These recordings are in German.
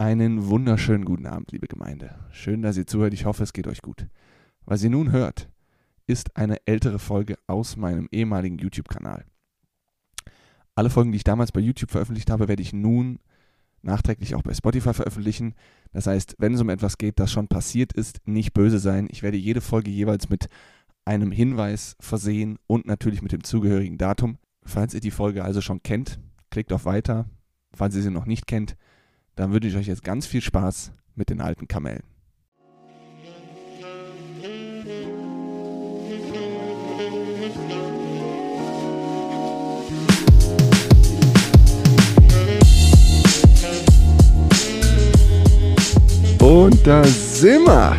Einen wunderschönen guten Abend, liebe Gemeinde. Schön, dass ihr zuhört. Ich hoffe, es geht euch gut. Was ihr nun hört, ist eine ältere Folge aus meinem ehemaligen YouTube-Kanal. Alle Folgen, die ich damals bei YouTube veröffentlicht habe, werde ich nun nachträglich auch bei Spotify veröffentlichen. Das heißt, wenn es um etwas geht, das schon passiert ist, nicht böse sein. Ich werde jede Folge jeweils mit einem Hinweis versehen und natürlich mit dem zugehörigen Datum. Falls ihr die Folge also schon kennt, klickt auf Weiter. Falls ihr sie noch nicht kennt, dann wünsche ich euch jetzt ganz viel Spaß mit den alten Kamellen. Und da sind wir.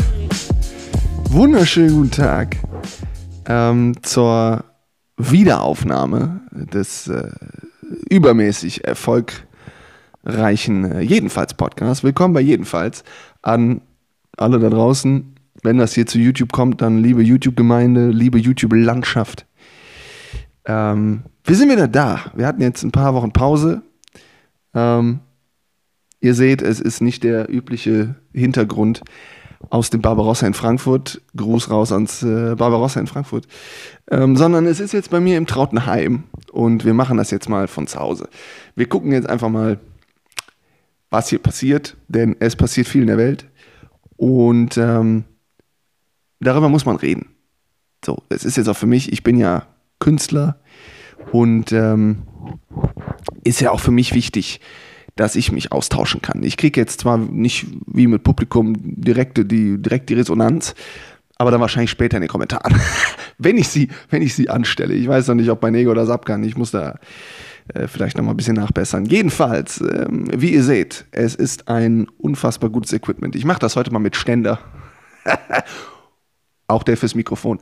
Wunderschönen guten Tag ähm, zur Wiederaufnahme des äh, übermäßig erfolgreichen reichen äh, Jedenfalls Podcast. Willkommen bei Jedenfalls an alle da draußen. Wenn das hier zu YouTube kommt, dann liebe YouTube-Gemeinde, liebe YouTube-Landschaft. Ähm, wir sind wieder da. Wir hatten jetzt ein paar Wochen Pause. Ähm, ihr seht, es ist nicht der übliche Hintergrund aus dem Barbarossa in Frankfurt. Gruß raus ans äh, Barbarossa in Frankfurt. Ähm, sondern es ist jetzt bei mir im Trautenheim und wir machen das jetzt mal von zu Hause. Wir gucken jetzt einfach mal, was hier passiert, denn es passiert viel in der Welt und ähm, darüber muss man reden. So, es ist jetzt auch für mich, ich bin ja Künstler und ähm, ist ja auch für mich wichtig, dass ich mich austauschen kann. Ich kriege jetzt zwar nicht wie mit Publikum direkte, die, direkt die Resonanz, aber dann wahrscheinlich später in den Kommentaren, wenn ich sie, wenn ich sie anstelle. Ich weiß noch nicht, ob bei Nego oder Sapkan, ich muss da äh, vielleicht noch mal ein bisschen nachbessern. Jedenfalls, ähm, wie ihr seht, es ist ein unfassbar gutes Equipment. Ich mache das heute mal mit Ständer. Auch der fürs Mikrofon.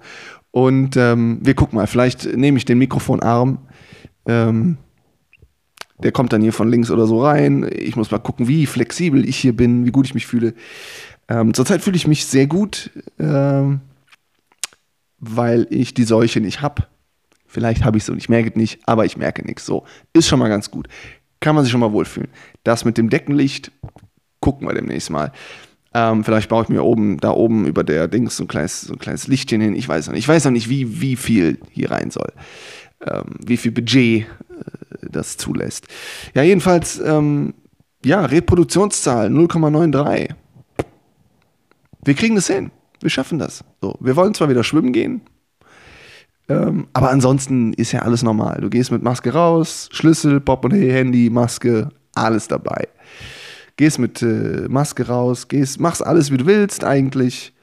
Und ähm, wir gucken mal, vielleicht nehme ich den Mikrofonarm. Ähm, der kommt dann hier von links oder so rein. Ich muss mal gucken, wie flexibel ich hier bin, wie gut ich mich fühle. Ähm, zurzeit fühle ich mich sehr gut, ähm, weil ich die Seuche nicht habe. Vielleicht habe ich es und ich merke es nicht, aber ich merke nichts. So, ist schon mal ganz gut. Kann man sich schon mal wohlfühlen. Das mit dem Deckenlicht gucken wir demnächst mal. Ähm, vielleicht baue ich mir oben, da oben über der Dings so ein kleines, so ein kleines Lichtchen hin. Ich weiß noch nicht. Ich weiß noch nicht, wie, wie viel hier rein soll. Ähm, wie viel Budget äh, das zulässt. Ja, jedenfalls, ähm, ja, Reproduktionszahl 0,93. Wir kriegen das hin. Wir schaffen das. So, wir wollen zwar wieder schwimmen gehen, ähm, aber ansonsten ist ja alles normal. Du gehst mit Maske raus, Schlüssel, Portemonnaie, Handy, Maske, alles dabei. Gehst mit äh, Maske raus, gehst, machst alles, wie du willst eigentlich.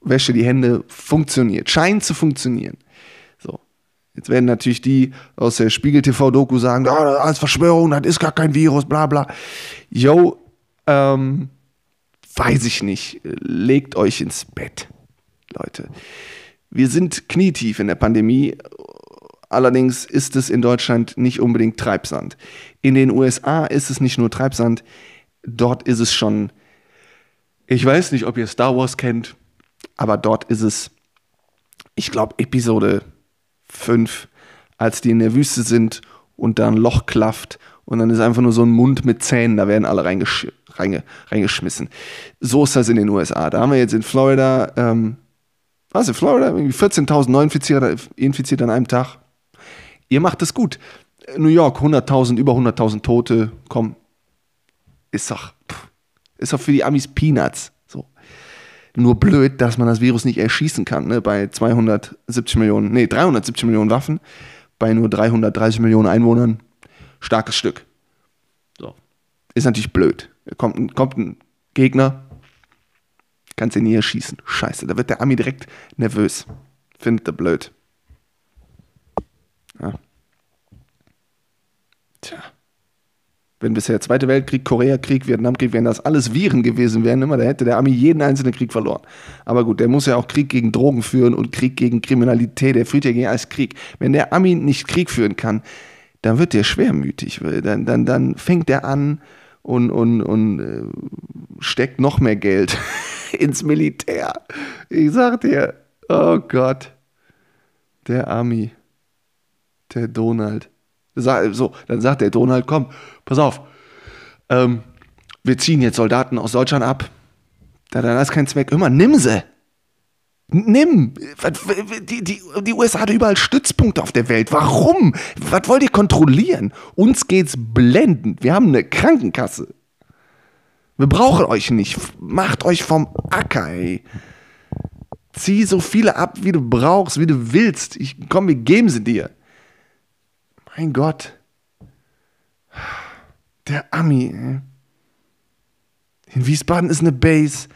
Wäsche die Hände, funktioniert. Scheint zu funktionieren. So. Jetzt werden natürlich die aus der Spiegel TV-Doku sagen, oh, das ist alles Verschwörung, das ist gar kein Virus, bla bla. Yo, ähm, weiß ich nicht. Legt euch ins Bett, Leute. Wir sind knietief in der Pandemie. Allerdings ist es in Deutschland nicht unbedingt Treibsand. In den USA ist es nicht nur Treibsand, dort ist es schon, ich weiß nicht, ob ihr Star Wars kennt, aber dort ist es, ich glaube, Episode 5, als die in der Wüste sind und da ein Loch klafft und dann ist einfach nur so ein Mund mit Zähnen, da werden alle reingesch reinge reingeschmissen. So ist das in den USA. Da haben wir jetzt in Florida ähm, was in Florida, 14.000 Neuinfizierte infiziert an einem Tag. Ihr macht es gut. New York, 100.000, über 100.000 Tote. Komm, ist doch, ist doch für die Amis Peanuts. So. Nur blöd, dass man das Virus nicht erschießen kann, ne? bei 270 Millionen, nee, 370 Millionen Waffen, bei nur 330 Millionen Einwohnern. Starkes Stück. So. Ist natürlich blöd. Kommt, kommt ein Gegner, Kannst ihn nie erschießen. Scheiße, da wird der Ami direkt nervös. Findet er blöd. Ja. Tja. Wenn bisher Zweite Weltkrieg, Koreakrieg, Vietnamkrieg, wenn das alles Viren gewesen wären, immer, da hätte der Ami jeden einzelnen Krieg verloren. Aber gut, der muss ja auch Krieg gegen Drogen führen und Krieg gegen Kriminalität. Der führt ja gegen alles Krieg. Wenn der Ami nicht Krieg führen kann, dann wird der schwermütig. Dann, dann, dann fängt er an und, und, und äh, steckt noch mehr Geld ins Militär. Ich sag dir, oh Gott, der Ami, der Donald. So, dann sagt der Donald, komm, pass auf, ähm, wir ziehen jetzt Soldaten aus Deutschland ab. Da, da ist kein Zweck. Immer, nimm sie. Nimm! Die, die, die USA hat überall Stützpunkte auf der Welt. Warum? Was wollt ihr kontrollieren? Uns geht's blendend. Wir haben eine Krankenkasse. Wir brauchen euch nicht. Macht euch vom Acker, ey. Zieh so viele ab, wie du brauchst, wie du willst. Ich, komm, wir geben sie dir. Mein Gott. Der Ami, ey. In Wiesbaden ist eine Base.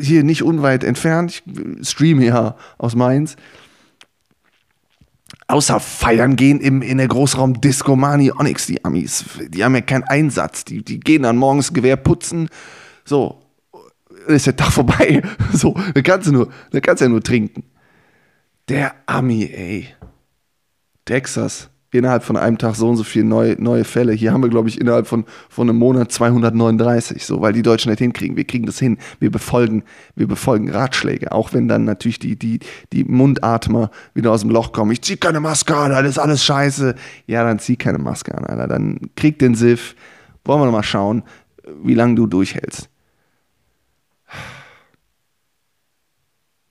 Hier nicht unweit entfernt. Ich streame hier aus Mainz. Außer feiern gehen im, in der Großraum Discomani Onyx, die Amis. Die haben ja keinen Einsatz. Die, die gehen dann morgens Gewehr putzen. So, ist der Tag vorbei. So, da kannst du nur, da kannst du ja nur trinken. Der Ami, ey. Texas innerhalb von einem Tag so und so viele neue, neue Fälle. Hier haben wir, glaube ich, innerhalb von, von einem Monat 239, so, weil die Deutschen nicht hinkriegen. Wir kriegen das hin. Wir befolgen, wir befolgen Ratschläge. Auch wenn dann natürlich die, die, die Mundatmer wieder aus dem Loch kommen. Ich zieh keine Maske an, das ist alles scheiße. Ja, dann zieh keine Maske an, Alter. Dann krieg den Siff. Wollen wir noch mal schauen, wie lange du durchhältst.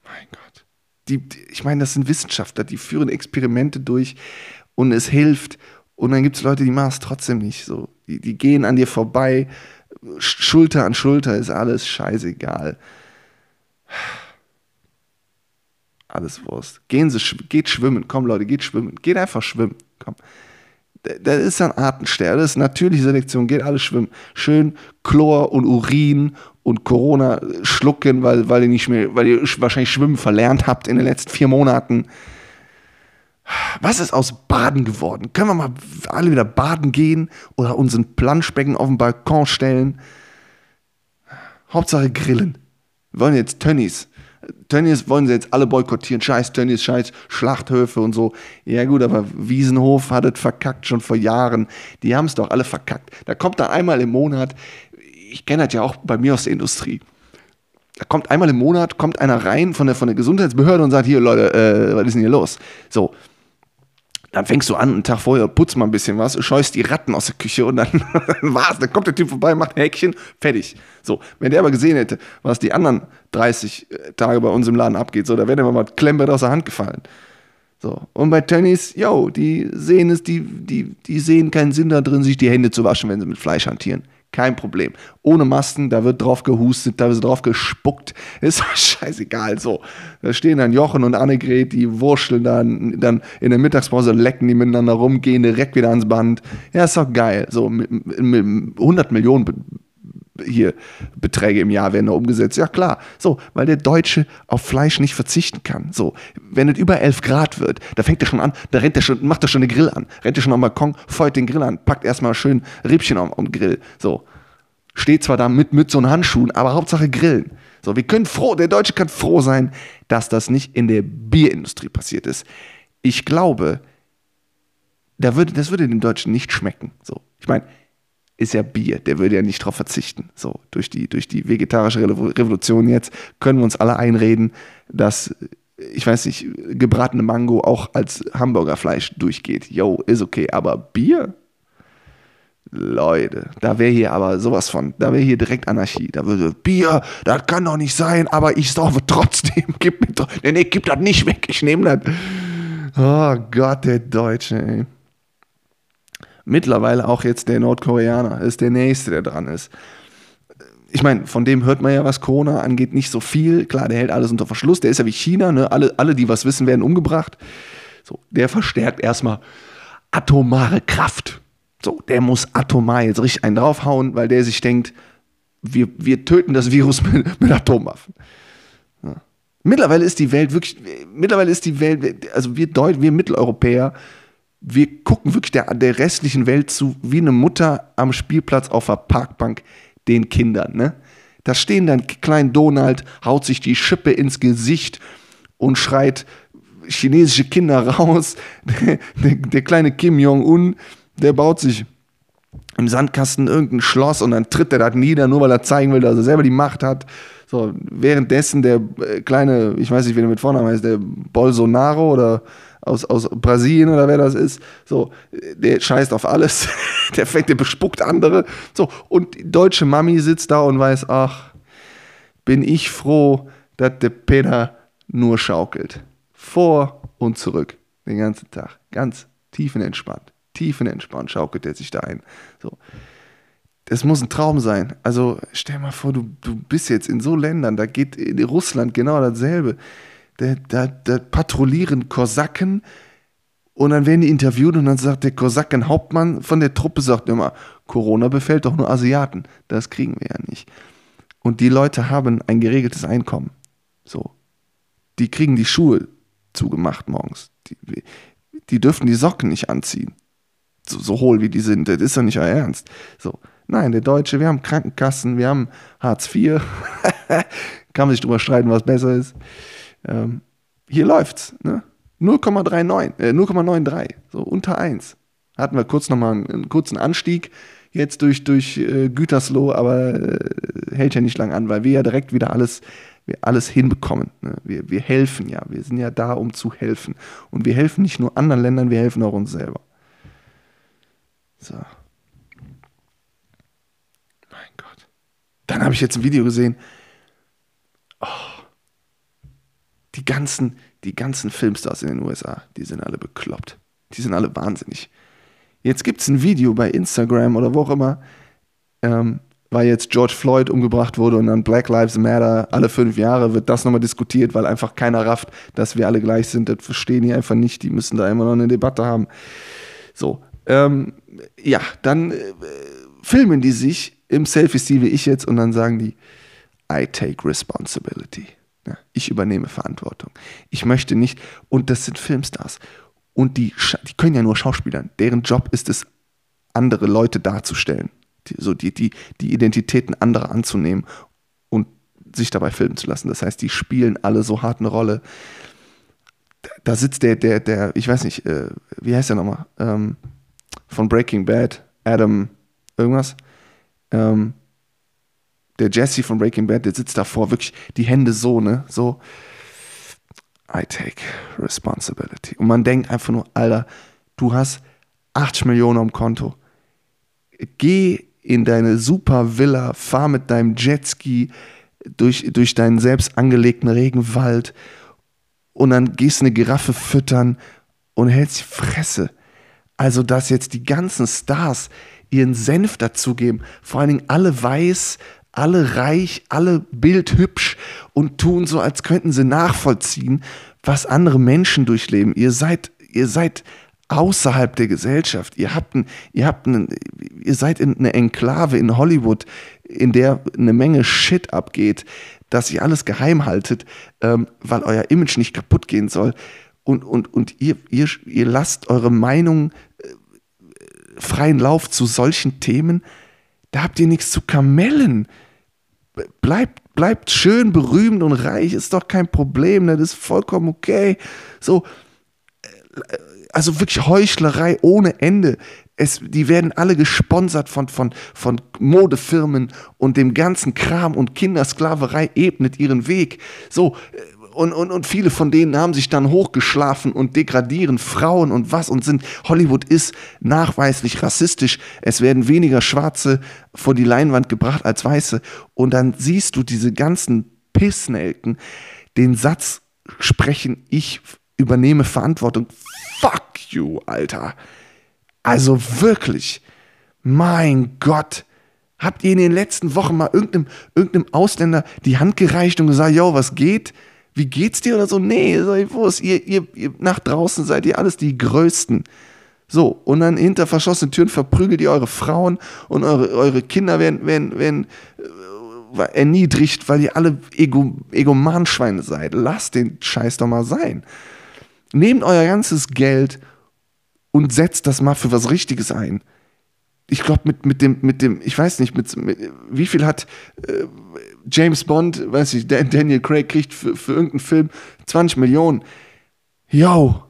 Mein Gott. Die, die, ich meine, das sind Wissenschaftler, die führen Experimente durch und es hilft. Und dann gibt es Leute, die machen es trotzdem nicht so. Die, die gehen an dir vorbei, Schulter an Schulter ist alles scheißegal. Alles Wurst. Gehen Sie, geht schwimmen. Komm, Leute, geht schwimmen. Geht einfach schwimmen. Komm. Das ist ein Artensterben. Das ist natürliche Selektion. Geht alles schwimmen. Schön Chlor und Urin und Corona schlucken, weil, weil ihr nicht mehr, weil ihr wahrscheinlich Schwimmen verlernt habt in den letzten vier Monaten. Was ist aus Baden geworden? Können wir mal alle wieder baden gehen oder unseren Planschbecken auf den Balkon stellen? Hauptsache grillen. Wir wollen jetzt Tönnies. Tönnies wollen sie jetzt alle boykottieren. Scheiß Tönnies, scheiß Schlachthöfe und so. Ja gut, aber Wiesenhof hat es verkackt schon vor Jahren. Die haben es doch alle verkackt. Da kommt da einmal im Monat, ich kenne das ja auch bei mir aus der Industrie, da kommt einmal im Monat, kommt einer rein von der, von der Gesundheitsbehörde und sagt, hier Leute, äh, was ist denn hier los? So, dann fängst du an, einen Tag vorher putzt mal ein bisschen was, scheust die Ratten aus der Küche und dann, war's. Dann kommt der Typ vorbei, macht ein Häkchen, fertig. So, wenn der aber gesehen hätte, was die anderen 30 äh, Tage bei uns im Laden abgeht, so, da wäre der mal Klemmbrett aus der Hand gefallen. So, und bei Tönnies, yo, die sehen es, die, die, die sehen keinen Sinn da drin, sich die Hände zu waschen, wenn sie mit Fleisch hantieren. Kein Problem. Ohne Masken, da wird drauf gehustet, da wird drauf gespuckt. Ist scheißegal. So. Da stehen dann Jochen und Annegret, die wurschteln dann, dann in der Mittagspause, lecken die miteinander rum, gehen direkt wieder ans Band. Ja, ist doch geil. So, mit, mit 100 Millionen hier Beträge im Jahr werden da umgesetzt. Ja klar, so, weil der Deutsche auf Fleisch nicht verzichten kann. So, wenn es über 11 Grad wird, da fängt er schon an, da rennt er schon, macht er schon den Grill an, rennt er schon am Balkon, feuert den Grill an, packt erstmal schön Rippchen am, Grill. So, steht zwar da mit Mütze und Handschuhen, aber Hauptsache grillen. So, wir können froh, der Deutsche kann froh sein, dass das nicht in der Bierindustrie passiert ist. Ich glaube, da würde, das würde den Deutschen nicht schmecken. So, ich meine, ist ja Bier, der würde ja nicht darauf verzichten. So, durch die, durch die vegetarische Revolution jetzt können wir uns alle einreden, dass, ich weiß nicht, gebratene Mango auch als Hamburgerfleisch durchgeht. Yo, ist okay, aber Bier? Leute, da wäre hier aber sowas von, da wäre hier direkt Anarchie. Da würde Bier, das kann doch nicht sein, aber ich saufe trotzdem. Gib mir doch, nee, nee, gib das nicht weg, ich nehme das. Oh Gott, der Deutsche, ey mittlerweile auch jetzt der Nordkoreaner ist der Nächste, der dran ist. Ich meine, von dem hört man ja, was Corona angeht, nicht so viel. Klar, der hält alles unter Verschluss. Der ist ja wie China, ne? alle, alle, die was wissen, werden umgebracht. So, der verstärkt erstmal atomare Kraft. So, der muss atomar jetzt richtig einen draufhauen, weil der sich denkt, wir, wir töten das Virus mit, mit Atomwaffen. Ja. Mittlerweile ist die Welt wirklich, mittlerweile ist die Welt, also wir Deut wir Mitteleuropäer, wir gucken wirklich der, der restlichen Welt zu, wie eine Mutter am Spielplatz auf der Parkbank den Kindern. Ne? Da stehen dann klein Donald, haut sich die Schippe ins Gesicht und schreit chinesische Kinder raus. Der, der, kleine Kim Jong-un, der baut sich im Sandkasten irgendein Schloss und dann tritt er das nieder, nur weil er zeigen will, dass er selber die Macht hat. So, währenddessen der äh, kleine, ich weiß nicht, wie der mit Vornamen heißt, der Bolsonaro oder aus, aus Brasilien oder wer das ist. So, der scheißt auf alles. der fängt, der bespuckt andere. So, und die deutsche Mami sitzt da und weiß, ach, bin ich froh, dass der Peter nur schaukelt. Vor und zurück. Den ganzen Tag. Ganz tiefenentspannt. Tiefenentspannt schaukelt er sich da ein. So. Das muss ein Traum sein. Also stell mal vor, du, du bist jetzt in so Ländern, da geht in Russland genau dasselbe. Da, da, da patrouillieren Kosaken und dann werden die interviewt und dann sagt der Kosaken-Hauptmann von der Truppe, sagt immer, Corona befällt doch nur Asiaten. Das kriegen wir ja nicht. Und die Leute haben ein geregeltes Einkommen. So. Die kriegen die Schuhe zugemacht morgens. Die, die dürfen die Socken nicht anziehen. So, so hohl wie die sind. Das ist doch nicht euer Ernst. So. Nein, der Deutsche, wir haben Krankenkassen, wir haben Hartz IV. Kann man sich drüber streiten, was besser ist. Ähm, hier läuft's. Ne? 0,39, äh, 0,93, so unter 1. Hatten wir kurz nochmal einen, einen kurzen Anstieg jetzt durch, durch äh, Gütersloh, aber äh, hält ja nicht lang an, weil wir ja direkt wieder alles, wir alles hinbekommen. Ne? Wir, wir helfen ja, wir sind ja da, um zu helfen. Und wir helfen nicht nur anderen Ländern, wir helfen auch uns selber. So. Mein Gott. Dann habe ich jetzt ein Video gesehen. Oh. Die ganzen, die ganzen Filmstars in den USA, die sind alle bekloppt. Die sind alle wahnsinnig. Jetzt gibt es ein Video bei Instagram oder wo auch immer, ähm, weil jetzt George Floyd umgebracht wurde und dann Black Lives Matter alle fünf Jahre wird das nochmal diskutiert, weil einfach keiner rafft, dass wir alle gleich sind. Das verstehen die einfach nicht. Die müssen da immer noch eine Debatte haben. So, ähm, ja, dann äh, filmen die sich im Selfie-Stil wie ich jetzt und dann sagen die, I take responsibility. Ja, ich übernehme Verantwortung. Ich möchte nicht, und das sind Filmstars. Und die, die können ja nur Schauspielern. Deren Job ist es, andere Leute darzustellen. Die, so die, die, die Identitäten anderer anzunehmen und sich dabei filmen zu lassen. Das heißt, die spielen alle so hart eine Rolle. Da sitzt der, der, der, ich weiß nicht, äh, wie heißt der nochmal? Ähm, von Breaking Bad, Adam, irgendwas. Ähm, der Jesse von Breaking Bad, der sitzt davor, wirklich die Hände so, ne? So, I take responsibility. Und man denkt einfach nur, Alter, du hast 80 Millionen am Konto. Geh in deine super Villa, fahr mit deinem Jetski durch, durch deinen selbst angelegten Regenwald und dann gehst eine Giraffe füttern und hältst die Fresse. Also, dass jetzt die ganzen Stars ihren Senf dazugeben, vor allen Dingen alle weiß, alle reich, alle bildhübsch und tun so, als könnten sie nachvollziehen, was andere Menschen durchleben. Ihr seid, ihr seid außerhalb der Gesellschaft. Ihr habt, ein, ihr habt einen, ihr seid in einer Enklave in Hollywood, in der eine Menge Shit abgeht, dass ihr alles geheim haltet, ähm, weil euer Image nicht kaputt gehen soll. Und, und, und ihr, ihr, ihr lasst eure Meinung äh, freien Lauf zu solchen Themen. Da habt ihr nichts zu kamellen bleibt, bleibt schön berühmt und reich, ist doch kein Problem, ne? das ist vollkommen okay. So, äh, also wirklich Heuchlerei ohne Ende. Es, die werden alle gesponsert von, von, von Modefirmen und dem ganzen Kram und Kindersklaverei ebnet ihren Weg. So, äh, und, und, und viele von denen haben sich dann hochgeschlafen und degradieren Frauen und was und sind, Hollywood ist nachweislich rassistisch. Es werden weniger Schwarze vor die Leinwand gebracht als Weiße. Und dann siehst du diese ganzen Pissnelken den Satz sprechen, ich übernehme Verantwortung. Fuck you, Alter. Also wirklich, mein Gott. Habt ihr in den letzten Wochen mal irgendeinem, irgendeinem Ausländer die Hand gereicht und gesagt, yo, was geht? Wie geht's dir oder so? Nee, wo ist ihr, ihr, ihr, nach draußen seid ihr alles die Größten. So, und dann hinter verschlossenen Türen verprügelt ihr eure Frauen und eure, eure Kinder werden, werden, werden äh, erniedrigt, weil ihr alle Ego, Egomanschweine seid. Lasst den Scheiß doch mal sein. Nehmt euer ganzes Geld und setzt das mal für was Richtiges ein. Ich glaube, mit, mit, dem, mit dem, ich weiß nicht, mit, mit wie viel hat äh, James Bond, weiß ich, Daniel Craig kriegt für, für irgendeinen Film 20 Millionen. Yo,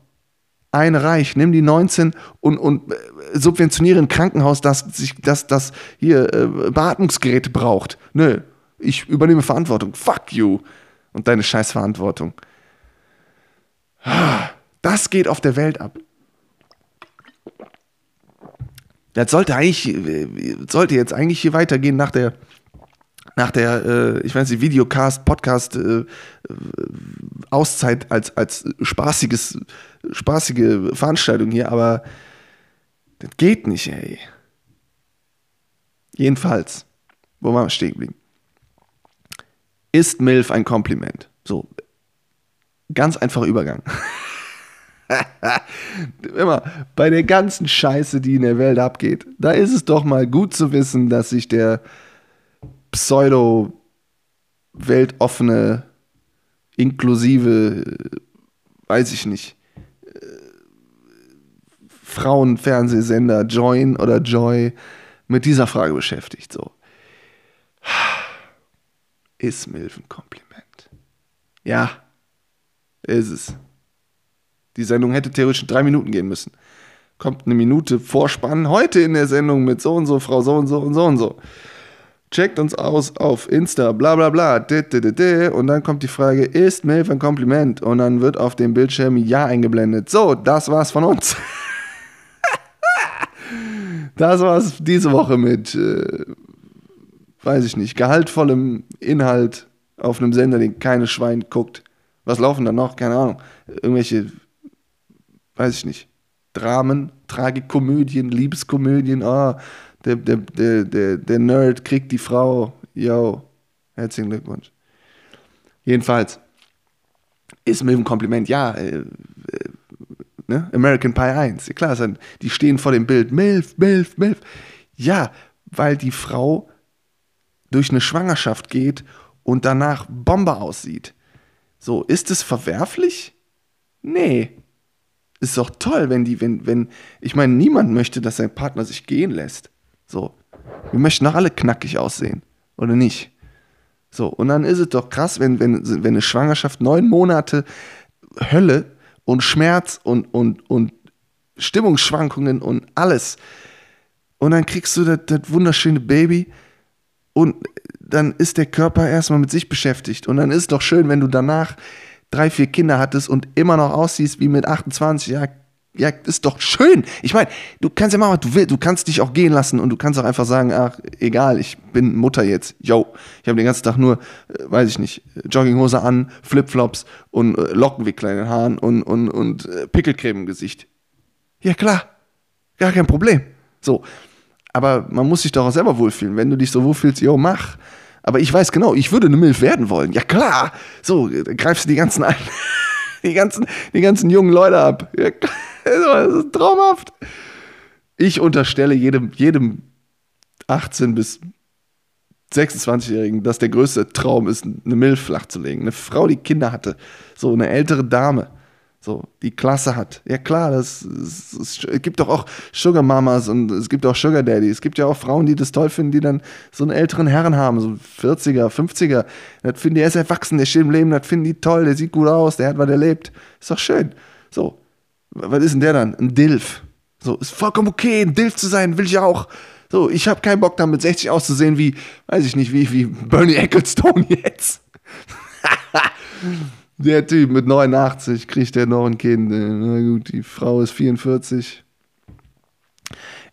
ein Reich, nimm die 19 und, und äh, subventioniere ein Krankenhaus, das sich, das, das hier äh, Beatmungsgeräte braucht. Nö, ich übernehme Verantwortung. Fuck you. Und deine Scheißverantwortung. Das geht auf der Welt ab. Das sollte eigentlich, sollte jetzt eigentlich hier weitergehen nach der, nach der, äh, ich weiß nicht, Videocast, Podcast, äh, Auszeit als, als spaßiges, spaßige Veranstaltung hier, aber das geht nicht, ey. Jedenfalls, wo waren wir stehen geblieben? Ist MILF ein Kompliment? So, ganz einfacher Übergang. Immer bei der ganzen Scheiße, die in der Welt abgeht, da ist es doch mal gut zu wissen, dass sich der pseudo-weltoffene, inklusive, weiß ich nicht, Frauenfernsehsender Join oder Joy mit dieser Frage beschäftigt. So. Ist Milf ein Kompliment? Ja, ist es. Die Sendung hätte theoretisch drei Minuten gehen müssen. Kommt eine Minute Vorspann heute in der Sendung mit so und so, Frau so und so und so und so. Checkt uns aus auf Insta, bla bla bla, und dann kommt die Frage, ist Milf ein Kompliment? Und dann wird auf dem Bildschirm Ja eingeblendet. So, das war's von uns. das war's diese Woche mit, äh, weiß ich nicht, gehaltvollem Inhalt auf einem Sender, den keine Schwein guckt. Was laufen da noch? Keine Ahnung. Irgendwelche weiß ich nicht, Dramen, Tragikomödien, Liebeskomödien, ah, der, der, der, der, der Nerd kriegt die Frau, yo, herzlichen Glückwunsch. Jedenfalls, ist mir ein Kompliment, ja, äh, äh, ne? American Pie 1, ja, klar, die stehen vor dem Bild, Milf, Milf, Milf. Ja, weil die Frau durch eine Schwangerschaft geht und danach Bombe aussieht. So, ist es verwerflich? Nee, ist doch toll, wenn die, wenn, wenn, ich meine, niemand möchte, dass sein Partner sich gehen lässt. So. Wir möchten doch alle knackig aussehen, oder nicht? So, und dann ist es doch krass, wenn, wenn, wenn eine Schwangerschaft neun Monate Hölle und Schmerz und, und, und Stimmungsschwankungen und alles. Und dann kriegst du das, das wunderschöne Baby und dann ist der Körper erstmal mit sich beschäftigt. Und dann ist es doch schön, wenn du danach drei, vier Kinder hattest und immer noch aussiehst wie mit 28, ja, ja, ist doch schön. Ich meine, du kannst ja machen, du willst. Du kannst dich auch gehen lassen und du kannst auch einfach sagen, ach, egal, ich bin Mutter jetzt. Yo, ich habe den ganzen Tag nur, äh, weiß ich nicht, Jogginghose an, Flipflops und äh, Lockenwickler in den Haaren und, und, und äh, Pickelcreme im Gesicht. Ja, klar. Gar kein Problem. So. Aber man muss sich doch auch selber wohlfühlen. Wenn du dich so wohlfühlst, yo, mach. Aber ich weiß genau, ich würde eine Milf werden wollen. Ja klar. So, greifst du die ganzen ein, die ganzen, die ganzen jungen Leute ab. Das ist traumhaft. Ich unterstelle jedem, jedem 18 bis 26-Jährigen, dass der größte Traum ist, eine Milf flachzulegen. Eine Frau, die Kinder hatte. So eine ältere Dame so die Klasse hat. Ja klar, das, es, es gibt doch auch Sugar Mamas und es gibt auch Sugar Daddy. Es gibt ja auch Frauen, die das toll finden, die dann so einen älteren Herren haben, so 40er, 50er. Das finden die, er ist erwachsen, der steht im Leben, das finden die toll, der sieht gut aus, der hat was erlebt. Ist doch schön. So, was ist denn der dann? Ein Dilf. So, ist vollkommen okay, ein Dilf zu sein, will ich auch. So, ich habe keinen Bock, dann mit 60 auszusehen wie, weiß ich nicht, wie, wie Bernie Ecclestone jetzt. Der Typ mit 89 kriegt der noch ein Kind. Na gut, die Frau ist 44.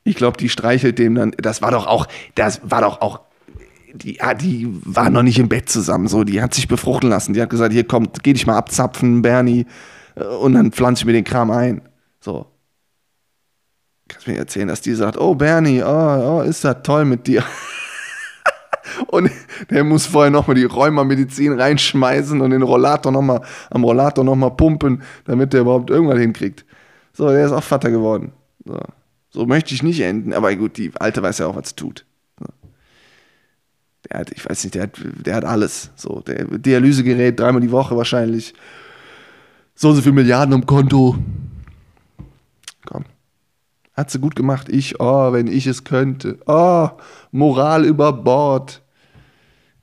Ich glaube, die streichelt dem dann. Das war doch auch, das war doch auch. Die, ja, die war noch nicht im Bett zusammen, so. Die hat sich befruchten lassen. Die hat gesagt: Hier kommt, geh dich mal abzapfen, Bernie. Und dann pflanze ich mir den Kram ein. So. Kannst mir erzählen, dass die sagt: Oh, Bernie, oh, oh ist das toll mit dir. Und der muss vorher nochmal die Rheumamedizin reinschmeißen und den Rollator nochmal, am Rollator nochmal pumpen, damit der überhaupt irgendwas hinkriegt. So, der ist auch Vater geworden. So, so möchte ich nicht enden, aber gut, die Alte weiß ja auch, was tut. So. Der hat, ich weiß nicht, der hat, der hat alles. So, der Dialysegerät dreimal die Woche wahrscheinlich. So und so viele Milliarden am Konto. Komm. Hat sie gut gemacht. Ich, oh, wenn ich es könnte. Oh, Moral über Bord.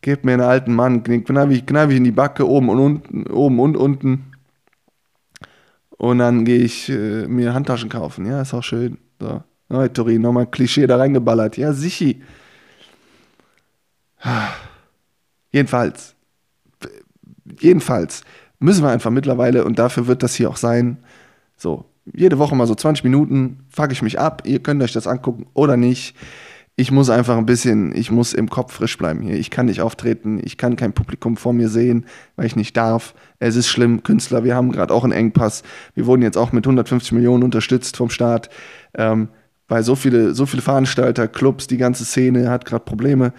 Gebt mir einen alten Mann, kneif ich, kneif ich in die Backe, oben und unten, oben und unten. Und dann gehe ich äh, mir Handtaschen kaufen. Ja, ist auch schön. So. Oh, Torin, nochmal Klischee da reingeballert. Ja, sichi. Jedenfalls, jedenfalls müssen wir einfach mittlerweile, und dafür wird das hier auch sein, So, jede Woche mal so 20 Minuten, fuck ich mich ab. Ihr könnt euch das angucken oder nicht. Ich muss einfach ein bisschen, ich muss im Kopf frisch bleiben hier. Ich kann nicht auftreten, ich kann kein Publikum vor mir sehen, weil ich nicht darf. Es ist schlimm, Künstler, wir haben gerade auch einen Engpass. Wir wurden jetzt auch mit 150 Millionen unterstützt vom Staat, ähm, weil so viele, so viele Veranstalter, Clubs, die ganze Szene hat gerade Probleme.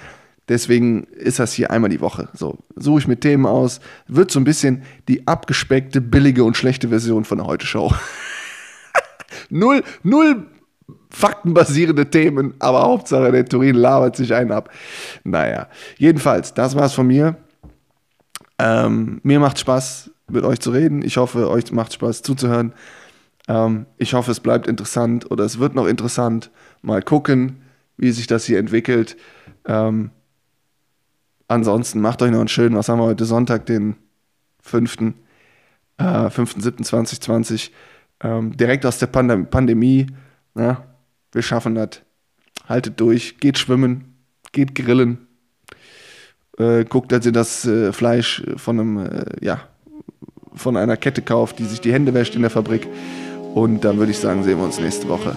Deswegen ist das hier einmal die Woche. So, suche ich mir Themen aus. Wird so ein bisschen die abgespeckte, billige und schlechte Version von der Heute-Show. null, null faktenbasierende Themen, aber Hauptsache der Turin labert sich einen ab. Naja, jedenfalls, das war's von mir. Ähm, mir macht Spaß, mit euch zu reden. Ich hoffe, euch macht Spaß zuzuhören. Ähm, ich hoffe, es bleibt interessant oder es wird noch interessant. Mal gucken, wie sich das hier entwickelt. Ähm, ansonsten macht euch noch einen schönen, was haben wir heute? Sonntag, den 5. Äh, 5.7.2020. Ähm, direkt aus der Pandem Pandemie. Na, wir schaffen das. Haltet durch, geht schwimmen, geht grillen. Äh, guckt, dass ihr das äh, Fleisch von einem, äh, ja, von einer Kette kauft, die sich die Hände wäscht in der Fabrik. Und dann würde ich sagen, sehen wir uns nächste Woche.